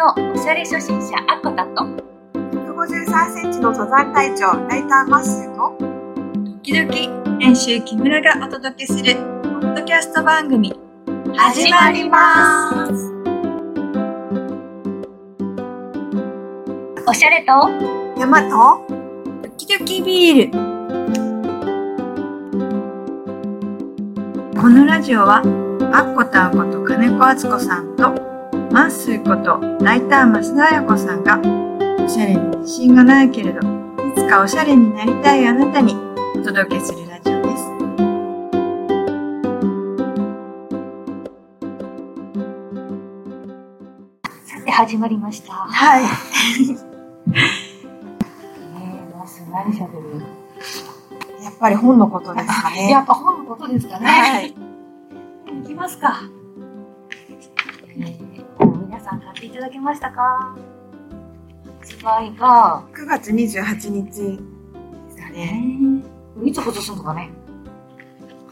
のおしゃれ初心者アコタと。153センチの登山隊長、ライターマッスーと、時々編集木村がお届けするポッドキャスト番組。始まります。おしゃれと？山と、時々ビール。このラジオはアッコタンこと金子敦子さんとマッスーことライター増田彩子さんがおしゃれに自信がないけれどいつかおしゃれになりたいあなたにお届けするラジオですさて始まりました。はい。えー、まず何しゃべる？やっぱり本のことですかね。やっぱ本のことですかね。はい。いきますか。さん買っていただけましたか？発売が、9月28日ですかえね。ー、いつ放送するのかね？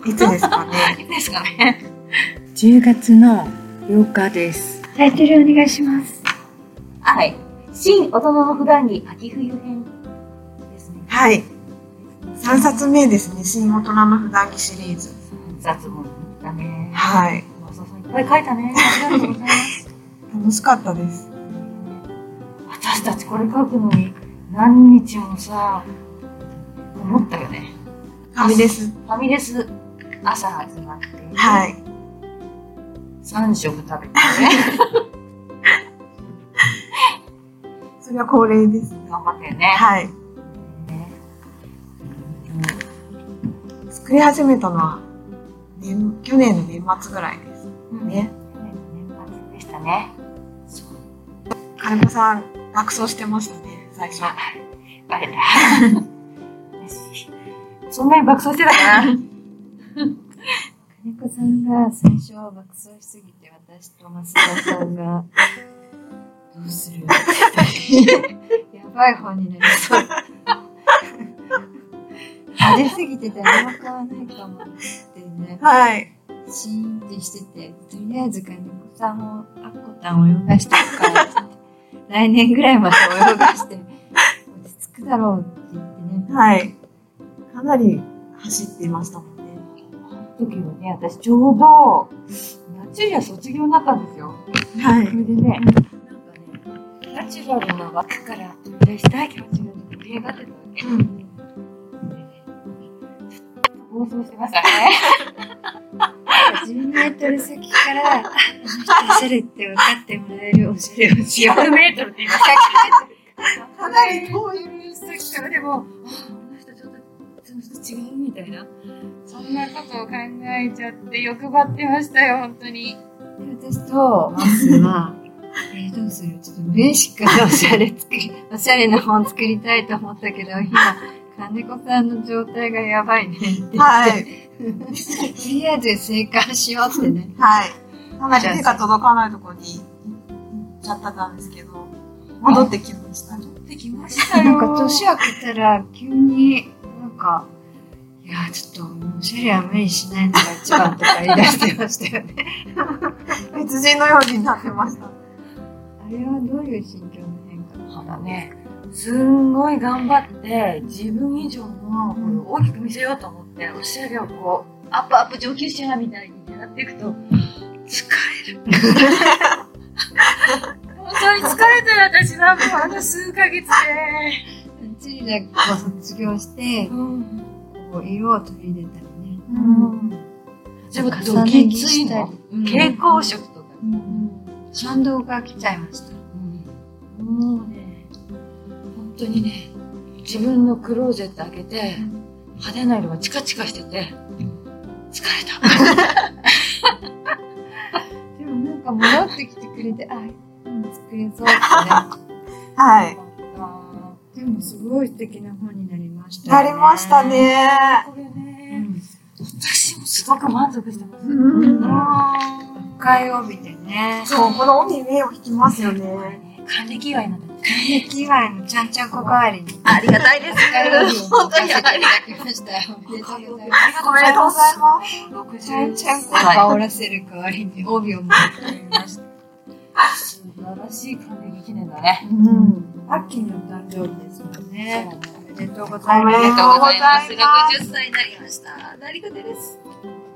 いつですかね？いつですかね？10月の8日ですタイトルお願いします。はい。新大人の普段着秋冬編ですね。はい。3冊目ですね。新大人の普段着シリーズ。雑もだね。はい。いっぱい書いたね。ありがとうございます。楽しかったです。私たちこれ書くのに何日もさ、思ったよね。ファミレス。ファミレス朝集まって、はい。3食食べてね。それは恒例ですね。頑張ったよね。はい。作り始めたのは、年去年の年末ぐらいです。うんね。年末でしたね。金子さん、爆走してましたね、最初。バレた。そんなに爆走してたかな金子さんが最初爆走しすぎて私と増田さんがどうする やばい本になりそう派手すぎて誰も買わないかもってねはい。シーンってしててとりあえず金子さんをアッコタンを泳がしてるからって言って来年ぐらいまで泳がして落ち着くだろうって言ってねはい。かなり走っていましたもんね。あの時はね、私ちょうど、夏や卒業になったんですよ。はい。それでね、なんかね、ナチュラルな枠から飛び出したい気持ちが盛り上がってたわけ。うん。でねちょっと暴走してましたね。10メートル先から、あ、この人おしゃれって分かってもらえるおしゃれをしよう。100メートルって言いましたかなり遠い。先からでも、あ、この人ちょっと、その人違うみたいな。そんなことを考えちゃって欲張ってましたよ、本当に。で私とマスは、えーどうする？ちょっとベーシックなおしゃれ作り、おしゃれな本作りたいと思ったけど、今、金子さんの状態がやばいねって言って、はい。とりあえず生還しようってね。はい。かなり手が届かないところに行っちゃったんですけど、戻ってきました。できましたよ。なんか年明けたら急になんか、いや、ちょっとおしゃれは無理しないのが一番とか言い出してましたよね。別人のようになってました。あれはどういう心境の変化だね。すんごい頑張って、自分以上の大きく見せようと思って、おしゃれをこう、アップアップ上級者みたいにやっていくと、疲れる。本当に疲れたよ、私はもうあの数ヶ月で。チリラを卒業して、うん。こう色を取り入れたりね。うん。でも、どぎついの。うん蛍光色とか。うん反動が来ちゃいました。もうね、本当にね、自分のクローゼット開けて、派手な色がチカチカしてて、疲れた。でもなんか戻ってきてくれて、あ、うん作れそうってね。はい。でもすごい素敵な本になりましたなりました。ね。これうね、ん。私もすごく満足してます。うん深い帯でね。そう、この帯目を引きますよ。ね、還暦祝いなんだって。還暦祝いのちゃんちゃんこ代わりに。ありがたいです本当にありがだきました。おめでとうございます。おめでとうございます。ちゃんちゃんこを羽織らせる代わりに帯を持っておりました。素晴らしい還暦記念だね。うん。秋の誕生日ですもんね。おめでとうございます。おめでとうございます60歳になりました。なりがたてです。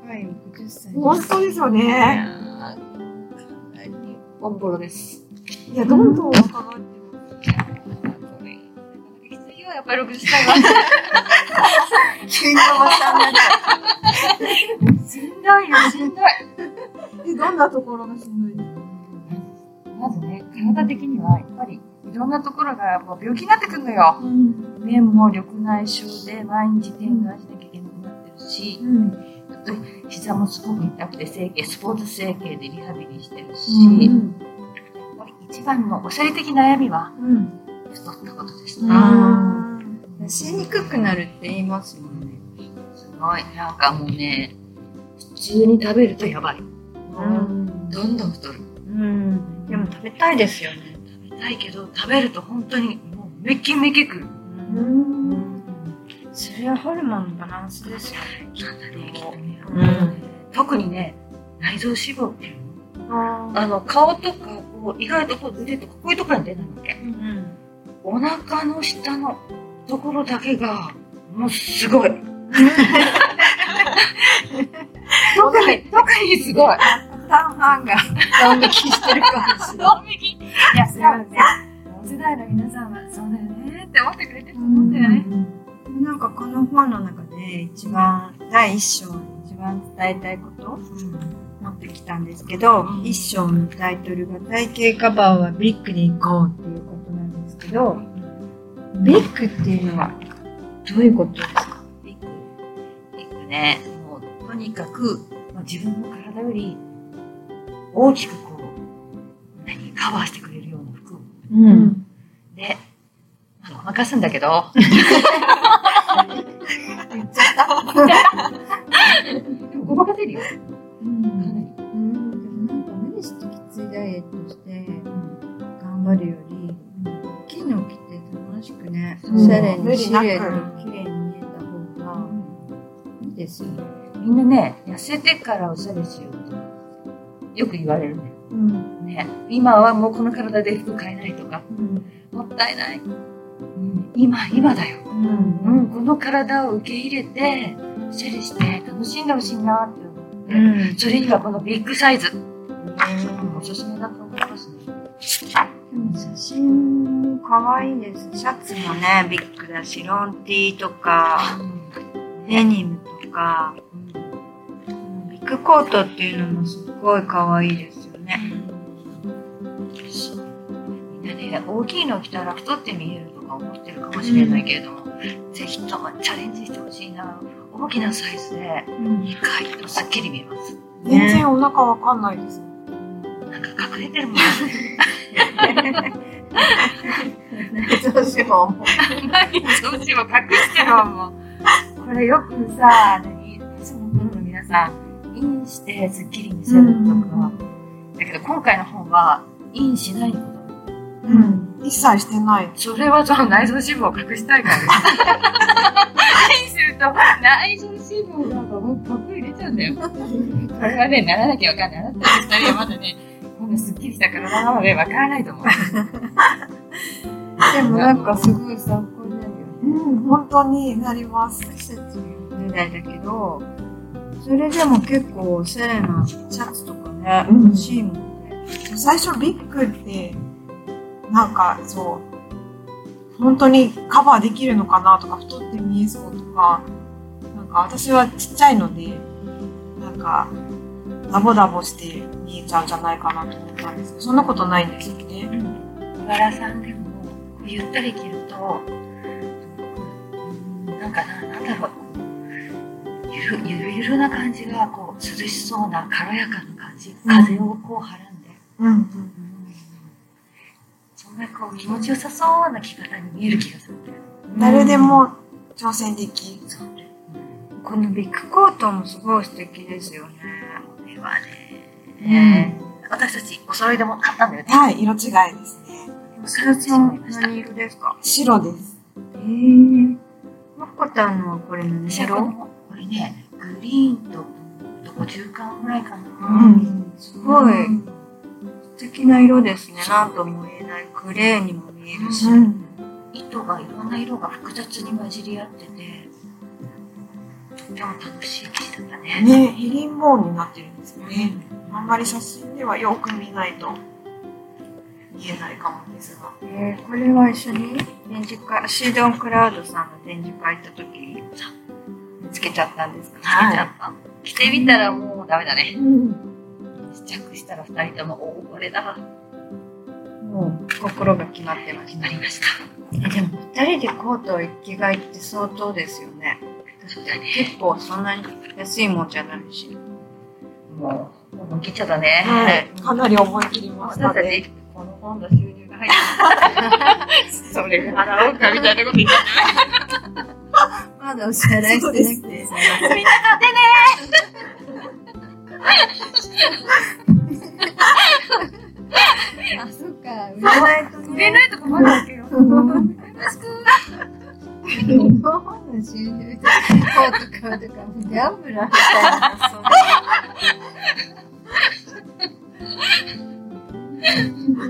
はい、60歳本当ですよいね。やーかなりボンボロです。いや、どんどん若返って、やっぱり60歳は。急におばさんになっちゃしんどいよ、しんどい。え、どんなところがしんどいですかまずね、体的には、やっぱり、いろんなところがもう病気になってくるのよ。うん。目も緑内障で毎日点眼しなきゃいけなくなってるし、うん。あと膝もすごく痛くて整形、スポーツ整形でリハビリしてるし、うん一番のおしゃれ的悩みはうん。太ったことですね。痩せにくくなるって言いますもんね。すごい。なんかもうね、普通に食べるとやばい。うん。どんどん太る。うん。でも食べたいですよね。食べたいけど、食べると本当にもうめきめきくる。うん。それはホルモンのバランスですよね。ね、きっとね。うん特にね、内臓脂肪っていうあの。あの、顔とか、こう、意外とこう、腕とか、こういうところに出ないわけ。うん。お腹の下のところだけが、もうすごい。特に、特にすごい。半々がドン引きしてるかもしれない。いや、すいません。同世代の皆さんは、そうだよねって思ってくれてると思うんだよね。なんかこの本の中で一番、第一章に一番伝えたいこと持ってきたんですけど、うん一章のタイトルが体型カバーはビッグに行こうっていうことなんですけど、ビッグっていうのはどういうことですか？ビッグ、ビッグね、もう、とにかく、まあ、自分の体より、大きくこう、何、カバーしてくれるような服を。うん。で、まあ、ごまかすんだけど、言っちゃった。ごまかせるよ。うん。かなり。うん、でもなん。か無理してきついダイエットして頑張るより、大きいの着て楽しくね、おしゃれにシルエット綺麗に見えた方がいいですよね。みん。なね、痩せてからおしゃれしようと。よく言われるね。ね、今はもうこの体で服買えないとか、もったいない。今、今だよ。うん。この体を受け入れて、おしゃれして楽しん。でほしいなって、うん。それにはこのビッグサイズ、おすすめだと思いますね。でも写真も可愛いです。シャツもね、ビッグだし、ロンティーとか、デニムとか、うんビッグコートっていうのもすっごい可愛いですよね。みんなね、大きいの着たら太って見えるとか思ってるかもしれないけれども、ぜひともチャレンジしてほしいな。大きなサイズで、うん意外とすっきり見えます。全然お腹わかんないです。なんか隠れてるもん。ど うしよう。何そうしよう隠してるもん。これよくさ、何私もの皆さん、インしてスッキリ見せるとか。だけど今回の本は、インしないこと。うん。一切してない。それはその内臓脂肪を隠したいからです。インすると内臓脂肪がもうパク入れちゃうんだよ。これはね、ならなきゃわかんない。あなたの二人はまだね、こんなスッキリした体なのでわからないと思う。でもなんかすごい参考になるよね。うん、本当になります。私たち10代だけど、それでも結構おしゃれなシャツとかね、うん欲しいもんね。最初ビッグって、なんかそう、本当にカバーできるのかなとか、太って見えそうとか、なんか私はちっちゃいので、なんか、ダボダボして見えちゃうんじゃないかなと思ったんですけど、そんなことないんですよね。小柄さんでも、ゆったり着ると、うんなんかな、なんだろう、ゆるゆるゆるな感じが、こう、涼しそうな、軽やかな感じ、風をこうはらんで、うん。そんなこう気持ちよさそうな着方に見える気がする。誰でも挑戦できうね。このビッグコートもすごい素敵ですよね。これはね、私たちお揃いでも買ったんだよね。はい、色違いですね。サラさん何色ですか？白です。えー。マコタンのはこれ何？色これね、グリーンと、どこ中間ぐらいかな。うんすごい敵な色ですね。なんとも言えないグレーにも見えるし。うん糸がいろんな色が複雑に混じり合ってて、とても楽しい生地だったね。ね、ヘリンボーンになってるんですよね。あんまり写真ではよく見ないと見えないかもですが。えーこれは一緒に展示会、シードンクラウドさんの展示会行った時に見つけちゃったんですか？つけちゃった。着てみたらもうダメだね。試着したら二人とも、おお、これだ。もう心が決まってました。決まりました。えでも二人でコートを一着買いって相当ですよね。そうだね。結構そんなに安いもんじゃないし。もう、もう切っちゃったね。はい。かなり思い切りましたね。ち、この今度収入が入って それ払おうかみたいなこと言ってまだお支払いしてなくて。みんな買ってね と売れないと困るわけよ。日本の収入でコート買うとか、ギャンブラーみたい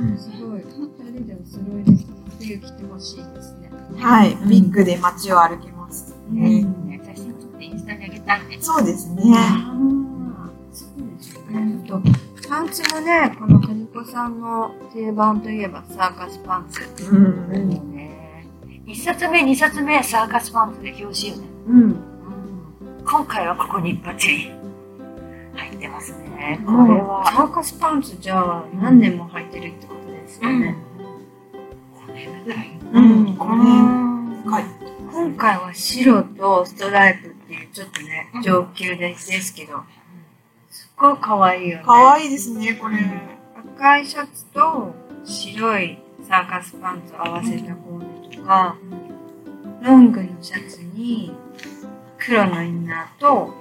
なすごい。二人でお揃いです。冬着てほしいですね。はい。ビッグで街を歩きます。ねね写真撮ってインスタにあげたいね。そうですね。ああ、そうですね。とパンツもね、この金子さんの定番といえばサーカスパンツ。うん。もうね、一冊目、二冊目、サーカスパンツで表紙よね。うん。今回はここにバッチリ入ってますね。ここれれは。サーカスパンツじゃあ何年も履いてるってことですよね。これぐらい。うん。これ、深い。今回は白とストライプっていうちょっとねうん、上級ですけど、可愛いよね。かわいいですね、これ。赤いシャツと白いサーカスパンツを合わせたコーデとか、ロングのシャツに黒のインナーと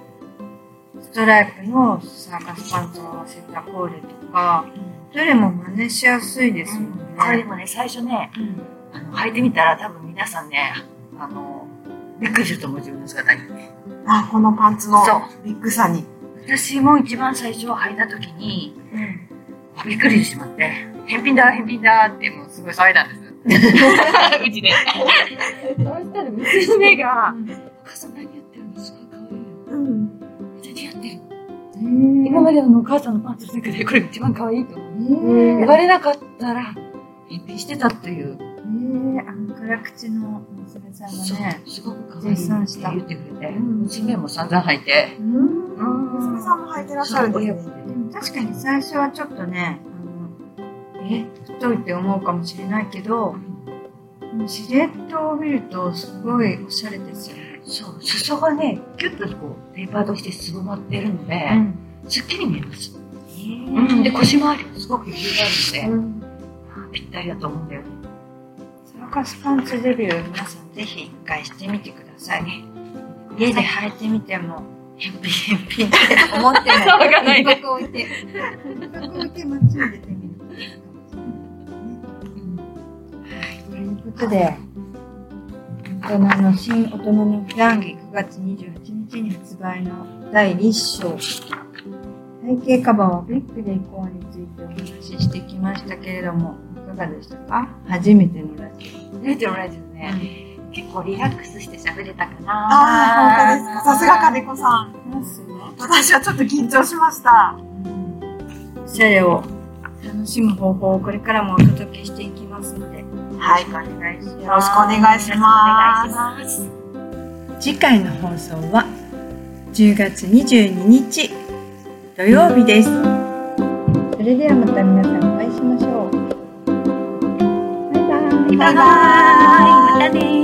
ストライプのサーカスパンツを合わせたコーデとか、どれも真似しやすいですよね。これでもね、最初ね、うんあの履いてみたら多分皆さんね、あの、びっくりすると思う自分の姿に。あ、このパンツのビッグさに。私も一番最初履いた時に、あびっくりしてしまって、返品だ、返品だってもうすごい騒いだんです。うちで。そうしたら娘が、お母さん何やってるのすごい可愛いよ。うん。めっちゃ似合ってる。今今までのお母さんのパンツの中でこれ一番可愛いと思う。ね言われなかったら、返品してたっていう。ねあの辛口の娘さんがね。すごく可愛いって言ってくれて、うん娘も散々履いて、うん娘さんも履いてらっしゃるんですね。確かに最初はちょっとね、え、太いって思うかもしれないけど、シルエットを見るとすごいおしゃれですよね。そう、裾がね、キュッとこう、テーパーとしてすぼまってるので、ん。すっきり見えます。うんで、腰回りもすごく余裕があるので、うんぴったりだと思うんだよね。サーカスパンツデビュー皆さんぜひ一回してみてくださいね。家で履いてみても、返品返品って思ってない。騒がないで一泊置いて。一泊置いて街に出てみるといいかもしれないで。ということで、大人の新大人の普段着9月28日に発売の第1章。体型カバーはビッグで行こうについてお話ししてきましたけれども、いかがでしたか初めてのラジネイティブラジオオ。ね、結構リラックスして喋れたかなああ、本当ですか。さすが金子さん。私はちょっと緊張しました。おしゃれを楽しむ方法をこれからもお届けしていきますので、はい。お願いします。よろしくお願いしますお願いします。次回の放送は10月22日土曜日です。それではまた皆さんお会いしましょう。バイバイ。バイバイ。